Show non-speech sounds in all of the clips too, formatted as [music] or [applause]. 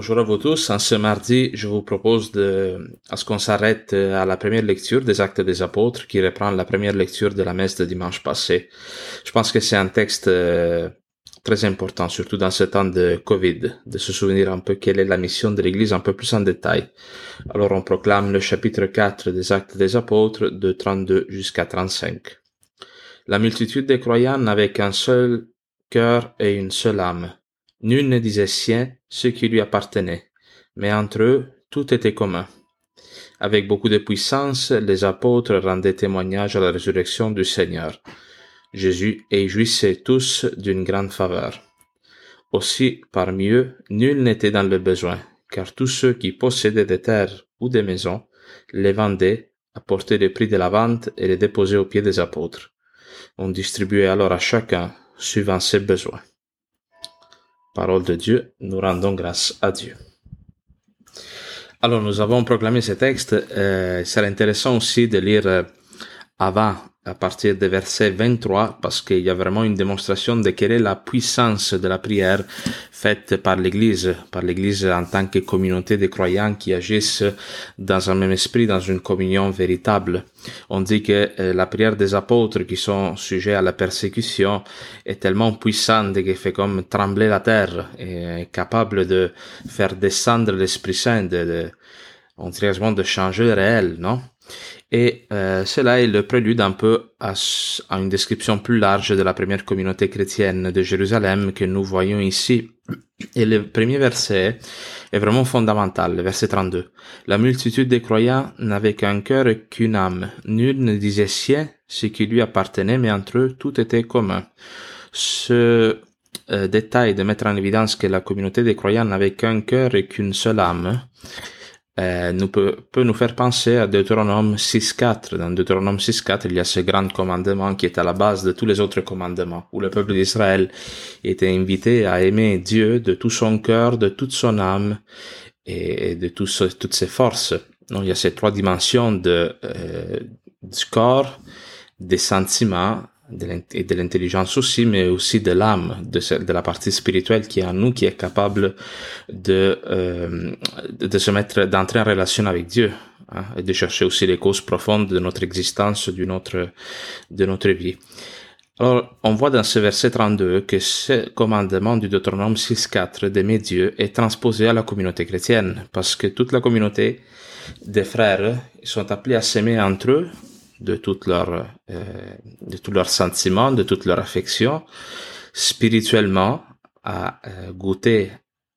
Bonjour à vous tous. En ce mardi, je vous propose de, à ce qu'on s'arrête à la première lecture des Actes des Apôtres qui reprend la première lecture de la messe de dimanche passé. Je pense que c'est un texte euh, très important, surtout dans ce temps de Covid, de se souvenir un peu quelle est la mission de l'Église un peu plus en détail. Alors on proclame le chapitre 4 des Actes des Apôtres de 32 jusqu'à 35. La multitude des croyants n'avait qu'un seul cœur et une seule âme. Nul ne disait sien ce qui lui appartenait, mais entre eux tout était commun. Avec beaucoup de puissance, les apôtres rendaient témoignage à la résurrection du Seigneur. Jésus et jouissait tous d'une grande faveur. Aussi, parmi eux, nul n'était dans le besoin, car tous ceux qui possédaient des terres ou des maisons les vendaient, apportaient le prix de la vente et les déposaient aux pieds des apôtres. On distribuait alors à chacun suivant ses besoins. Parole de Dieu, nous rendons grâce à Dieu. Alors, nous avons proclamé ce texte. Euh, c'est intéressant aussi de lire euh, avant à partir des versets 23 parce qu'il y a vraiment une démonstration de quelle est la puissance de la prière faite par l'Église, par l'Église en tant que communauté de croyants qui agissent dans un même esprit, dans une communion véritable. On dit que euh, la prière des apôtres qui sont sujets à la persécution est tellement puissante qu'elle fait comme trembler la terre et est capable de faire descendre l'Esprit Saint, de, de, on dirait de changer le réel, non? Et euh, cela est le prélude un peu à, une description plus large de la première communauté chrétienne de Jérusalem que nous voyons ici. Et le premier verset est vraiment fondamental, le verset 32. La multitude des croyants n'avait qu'un cœur et qu'une âme. Nul ne disait sien ce qui lui appartenait, mais entre eux tout était commun. Ce euh, détail de mettre en évidence que la communauté des croyants n'avait qu'un cœur et qu'une seule âme euh, peut, peut, nous faire penser à Deutéronome 6.4. Dans Deutéronome 6.4, il y a ce grand commandement qui est à la base de tous les autres commandements, où le peuple d'Israël était invité à aimer Dieu de tout son cœur, de toute son âme et de tout toutes ses forces. Donc, il y a ces trois dimensions de, euh, du corps, des sentiments de l'intelligence aussi, mais aussi de l'âme, de, la partie spirituelle qui est en nous, qui est capable de, euh, se mettre, d'entrer en relation avec Dieu, hein, et de chercher aussi les causes profondes de notre existence, de notre, de notre vie. Alors, on voit dans ce verset 32 que ce commandement du Deutéronome 6.4 d'aimer Dieu est transposé à la communauté chrétienne, parce que toute la communauté des frères sont appelés à s'aimer entre eux de toute leur, euh, de tous leurs sentiments, de toute leur affection, spirituellement, à euh, goûter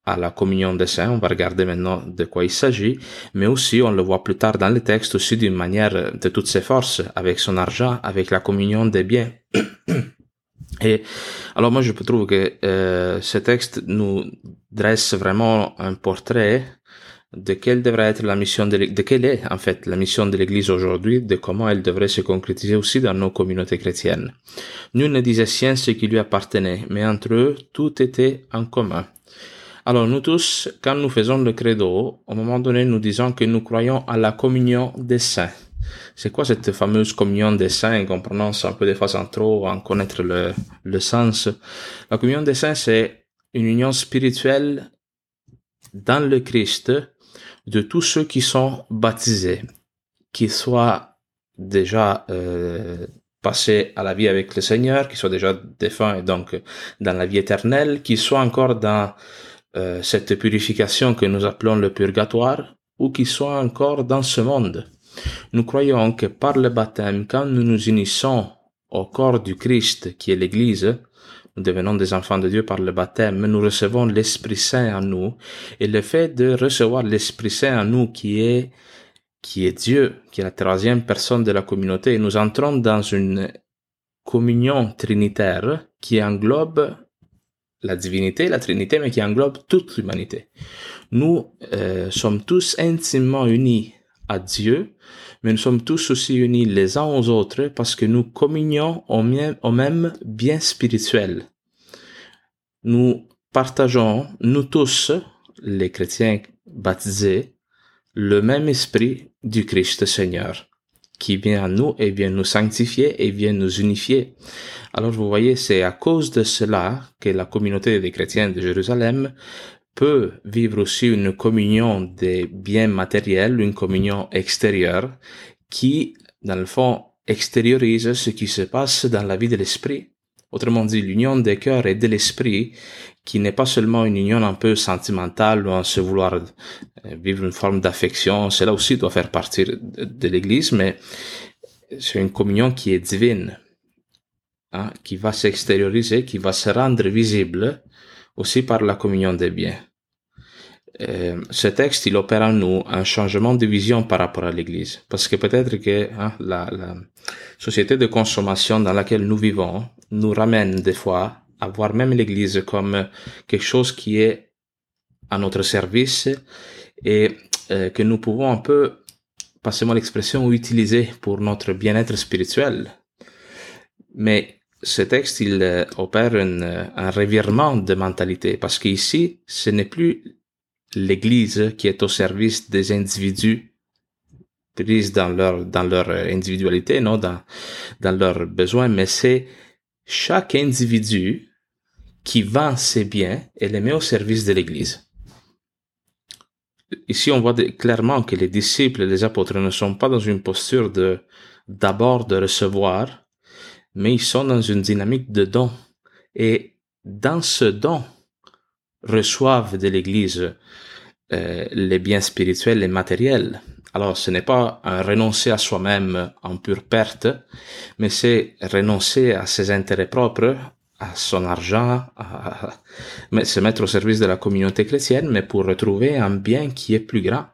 à la communion des saints. On va regarder maintenant de quoi il s'agit, mais aussi, on le voit plus tard dans le texte, aussi d'une manière de toutes ses forces, avec son argent, avec la communion des biens. [clears throat] Et alors moi, je trouve que euh, ce texte nous dresse vraiment un portrait de quelle devrait être la mission de, de quelle est en fait la mission de l'Église aujourd'hui, de comment elle devrait se concrétiser aussi dans nos communautés chrétiennes. Nul ne disait sien ce qui lui appartenait, mais entre eux tout était en commun. Alors nous tous, quand nous faisons le credo, au moment donné, nous disons que nous croyons à la communion des saints. C'est quoi cette fameuse communion des saints qu'on prononce un peu de façon trop en connaître le, le sens? La communion des saints, c'est une union spirituelle dans le Christ de tous ceux qui sont baptisés, qui soient déjà euh, passés à la vie avec le Seigneur, qui soient déjà défunts et donc dans la vie éternelle, qui soient encore dans euh, cette purification que nous appelons le purgatoire, ou qui soient encore dans ce monde. Nous croyons que par le baptême, quand nous nous unissons au corps du Christ, qui est l'Église, nous devenons des enfants de Dieu par le baptême, nous recevons l'Esprit Saint en nous, et le fait de recevoir l'Esprit Saint en nous qui est, qui est Dieu, qui est la troisième personne de la communauté, nous entrons dans une communion trinitaire qui englobe la divinité, la Trinité, mais qui englobe toute l'humanité. Nous euh, sommes tous intimement unis à Dieu, mais nous sommes tous aussi unis les uns aux autres parce que nous communions au même, au même bien spirituel. Nous partageons, nous tous, les chrétiens baptisés, le même esprit du Christ Seigneur qui vient à nous et vient nous sanctifier et vient nous unifier. Alors vous voyez, c'est à cause de cela que la communauté des chrétiens de Jérusalem peut vivre aussi une communion des biens matériels, une communion extérieure qui, dans le fond, extériorise ce qui se passe dans la vie de l'esprit. Autrement dit, l'union des cœurs et de l'esprit, qui n'est pas seulement une union un peu sentimentale ou en se vouloir euh, vivre une forme d'affection, cela aussi doit faire partie de l'Église, mais c'est une communion qui est divine, hein, qui va s'extérioriser, qui va se rendre visible aussi par la communion des biens. Euh, ce texte, il opère en nous un changement de vision par rapport à l'Église. Parce que peut-être que hein, la, la, société de consommation dans laquelle nous vivons nous ramène des fois à voir même l'Église comme quelque chose qui est à notre service et euh, que nous pouvons un peu, passez-moi l'expression, utiliser pour notre bien-être spirituel. Mais ce texte, il euh, opère un revirement de mentalité parce qu'ici, ce n'est plus l'Église qui est au service des individus pris dans leur dans leur individualité, non, dans dans leurs besoins, mais c'est chaque individu qui vend ses biens et les met au service de l'Église. Ici, on voit clairement que les disciples les apôtres ne sont pas dans une posture de d'abord de recevoir, mais ils sont dans une dynamique de don. Et dans ce don, reçoivent de l'Église euh, les biens spirituels et matériels. Alors ce n'est pas un renoncer à soi-même en pure perte, mais c'est renoncer à ses intérêts propres, à son argent, à, se mettre au service de la communauté chrétienne, mais pour retrouver un bien qui est plus grand.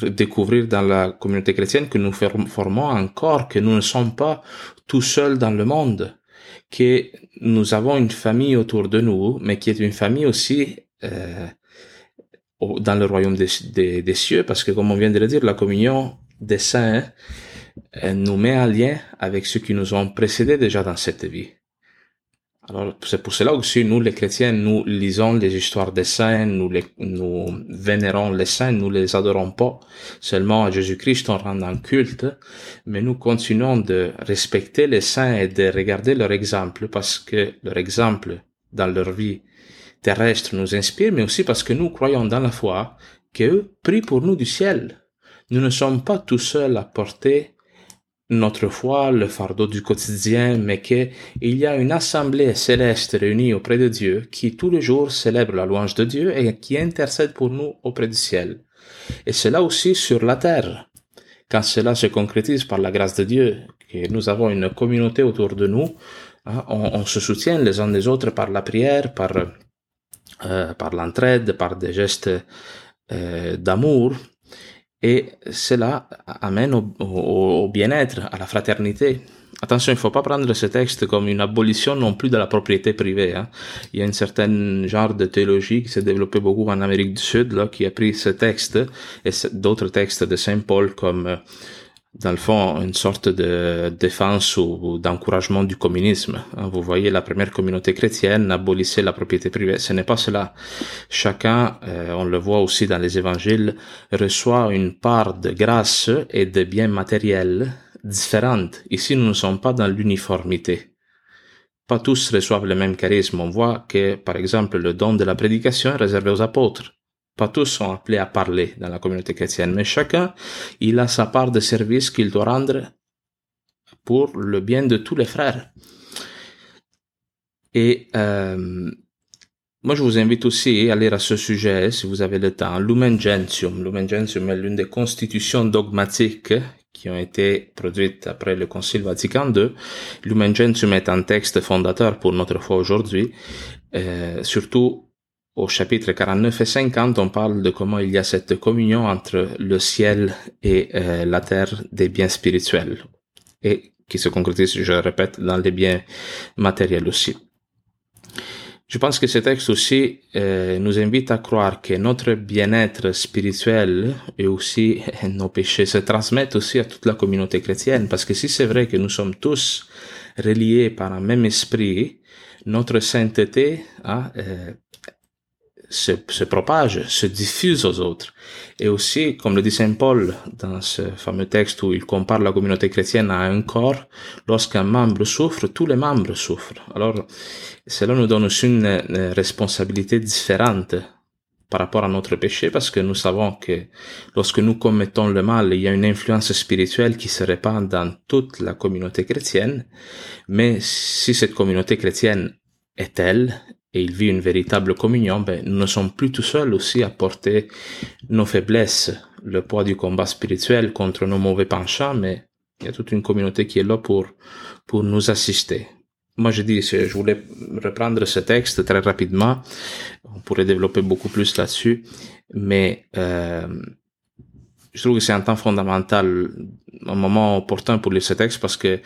Découvrir dans la communauté chrétienne que nous formons un corps, que nous ne sommes pas tout seuls dans le monde, que nous avons une famille autour de nous, mais qui est une famille aussi euh, dans le royaume des, des, cieux, parce que comme on vient de le dire, la communion des saints nous met en lien avec ceux qui nous ont précédés déjà dans cette vie. Alors, c'est pour cela aussi, nous, les chrétiens, nous lisons les histoires des saints, nous les, nous vénérons les saints, nous les adorons pas. Seulement à Jésus-Christ, on rend un culte, mais nous continuons de respecter les saints et de regarder leur exemple parce que leur exemple dans leur vie terrestre nous inspire, mais aussi parce que nous croyons dans la foi qu'eux prient pour nous du ciel. Nous ne sommes pas tout seuls à porter notre foi, le fardeau du quotidien, mais qu'il y a une assemblée céleste réunie auprès de Dieu qui tous les jours célèbre la louange de Dieu et qui intercède pour nous auprès du ciel. Et cela aussi sur la terre. Quand cela se concrétise par la grâce de Dieu, que nous avons une communauté autour de nous, hein, on, se soutient les uns les autres par la prière, par, euh, par l'entraide, par des gestes euh, d'amour, et cela amène au, bien-être, à la fraternité. Attention, il ne faut pas prendre ce texte comme une abolition non plus de la propriété privée. Hein. Il y a un certain genre de théologie qui s'est développé beaucoup en Amérique du Sud, qui a pris ce texte et d'autres textes de Saint Paul comme euh, dans le fond, une sorte de défense ou, d'encouragement du communisme. Hein, vous voyez, la première communauté chrétienne abolissait la propriété privée. Ce n'est pas cela. Chacun, euh, on le voit aussi dans les évangiles, reçoit une part de grâce et de biens matériels différentes. Ici, nous ne sommes pas dans l'uniformité. Pas tous reçoivent le même charisme. On voit que, par exemple, le don de la prédication est réservé aux apôtres. Pas tous sont appelés à parler dans la communauté chrétienne, mais chacun, il a sa part de service qu'il doit rendre pour le bien de tous les frères. Et euh, moi, je vous invite aussi à lire à ce sujet, si vous avez le temps, Lumen Gentium. Lumen Gentium est l'une des constitutions dogmatiques qui ont été produites après le Concile Vatican II. Lumen Gentium est un texte fondateur pour notre foi aujourd'hui, euh, surtout au chapitre 49 et 50, on parle de comment il y a cette communion entre le ciel et euh, la terre des biens spirituels et qui se concrétise, je répète, dans les biens matériels aussi. Je pense que ce texte aussi euh, nous invite à croire que notre bien-être spirituel et aussi [laughs] nos péchés se transmettent aussi à toute la communauté chrétienne. Parce que si c'est vrai que nous sommes tous reliés par un même esprit, notre sainteté hein, se, propage, se diffuse aux autres. Et aussi, comme le dit Saint Paul dans ce fameux texte où il compare la communauté chrétienne à un corps, lorsqu'un membre souffre, tous les membres souffrent. Alors, cela nous donne aussi une, une responsabilité différente par rapport à notre péché parce que nous savons que lorsque nous commettons le mal, il y a une influence spirituelle qui se répand dans toute la communauté chrétienne. Mais si cette communauté chrétienne est elle et il vit une véritable communion, ben, nous ne sommes plus tout seuls aussi à porter nos faiblesses, le poids du combat spirituel contre nos mauvais penchants, mais il y a toute une communauté qui est là pour, pour nous assister. Moi, je dis, je voulais reprendre ce texte très rapidement. On pourrait développer beaucoup plus là-dessus, mais euh, je trouve que c'est un temps fondamental, un moment opportun pour lire ce texte parce que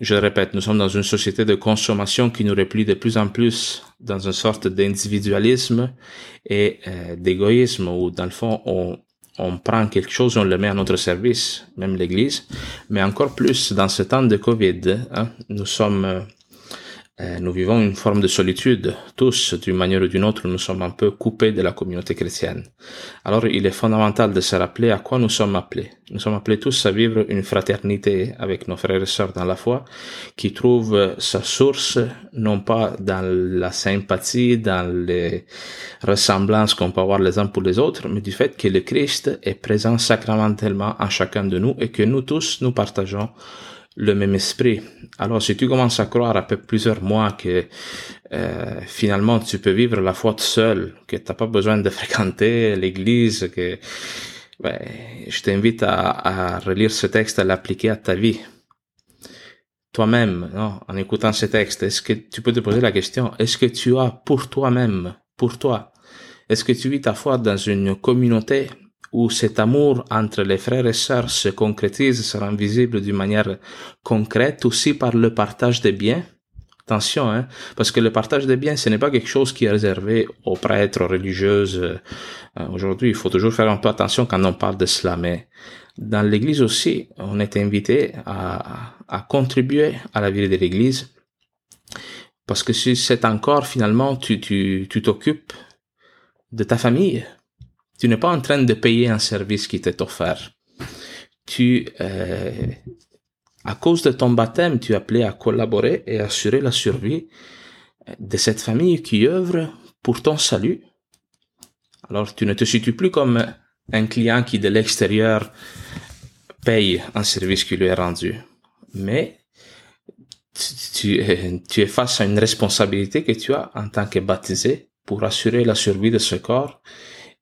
je le répète, nous sommes dans une société de consommation qui nous replie de plus en plus dans une sorte d'individualisme et euh, d'égoïsme où, dans le fond, on, on prend quelque chose, on le met à notre service, même l'Église. Mais encore plus dans ce temps de Covid, hein, nous sommes euh, nous vivons une forme de solitude. Tous, d'une manière ou d'une autre, nous sommes un peu coupés de la communauté chrétienne. Alors, il est fondamental de se rappeler à quoi nous sommes appelés. Nous sommes appelés tous à vivre une fraternité avec nos frères et sœurs dans la foi, qui trouve sa source non pas dans la sympathie, dans les ressemblances qu'on peut avoir les uns pour les autres, mais du fait que le Christ est présent sacramentellement en chacun de nous et que nous tous, nous partageons le même esprit. Alors si tu commences à croire après plusieurs mois que euh, finalement tu peux vivre la foi seul, que t'as pas besoin de [laughs] fréquenter l'église, que ben, je t'invite à, à relire ce texte, à l'appliquer à ta vie. Toi-même, non, en écoutant ce texte, est-ce que tu peux te poser la question, est-ce que tu as pour toi-même, pour toi, est-ce que tu vis ta foi dans une communauté où cet amour entre les frères et sœurs se concrétise, se rend visible d'une manière concrète aussi par le partage des biens. Attention, hein, parce que le partage des biens, ce n'est pas quelque chose qui est réservé aux prêtres, aux religieuses. Euh, aujourd'hui, il faut toujours faire un peu attention quand on parle de cela, mais dans l'Église aussi, on est invité à, contribuer à la vie de l'Église, parce que si c'est encore finalement, tu t'occupes de ta famille, tu n'es pas en train de payer un service qui t'est offert. Tu, euh, à cause de ton baptême, tu es appelé à collaborer et assurer la survie de cette famille qui œuvre pour ton salut. Alors tu ne te situes plus comme un client qui de l'extérieur paye un service qui lui est rendu. Mais tu, tu, es face à une responsabilité que tu as en tant que baptisé pour assurer la survie de ce corps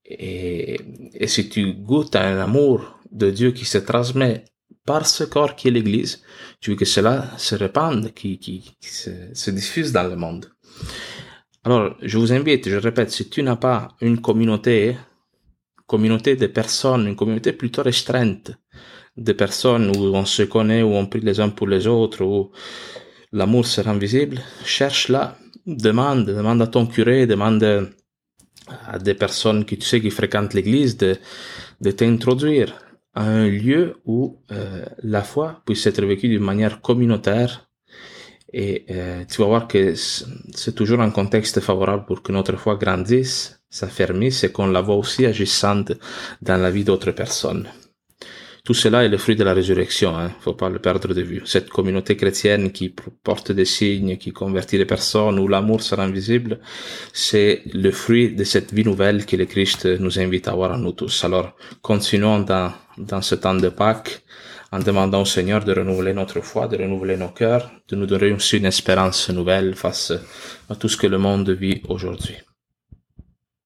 et, si tu goûtes à un amour de Dieu qui se transmet par ce corps qui est l'Église, tu veux que cela se répande, qui, qui, se, diffuse dans le monde. Alors, je vous invite, je répète, si tu n'as pas une communauté, communauté de personnes, une communauté plutôt restreinte, de personnes où on se connaît, où on prie les uns pour les autres, où l'amour se rend visible, cherche-la, demande, demande à ton curé, demande à des personnes qui tu sais qui fréquentent l'église de, de t'introduire à un lieu où euh, la foi puisse être vécue d'une manière communautaire et euh, tu vas voir que c'est toujours un contexte favorable pour que notre foi grandisse, s'affermisse et qu'on la voit aussi agissante dans la vie d'autres personnes. Tout cela est le fruit de la résurrection, hein, faut pas le perdre de vue. Cette communauté chrétienne qui porte des signes, qui convertit les personnes, où l'amour sera invisible, c'est le fruit de cette vie nouvelle que le Christ nous invite à avoir à nous tous. Alors, continuons dans, dans ce temps de Pâques, en demandant au Seigneur de renouveler notre foi, de renouveler nos cœurs, de nous donner aussi une espérance nouvelle face à tout ce que le monde vit aujourd'hui.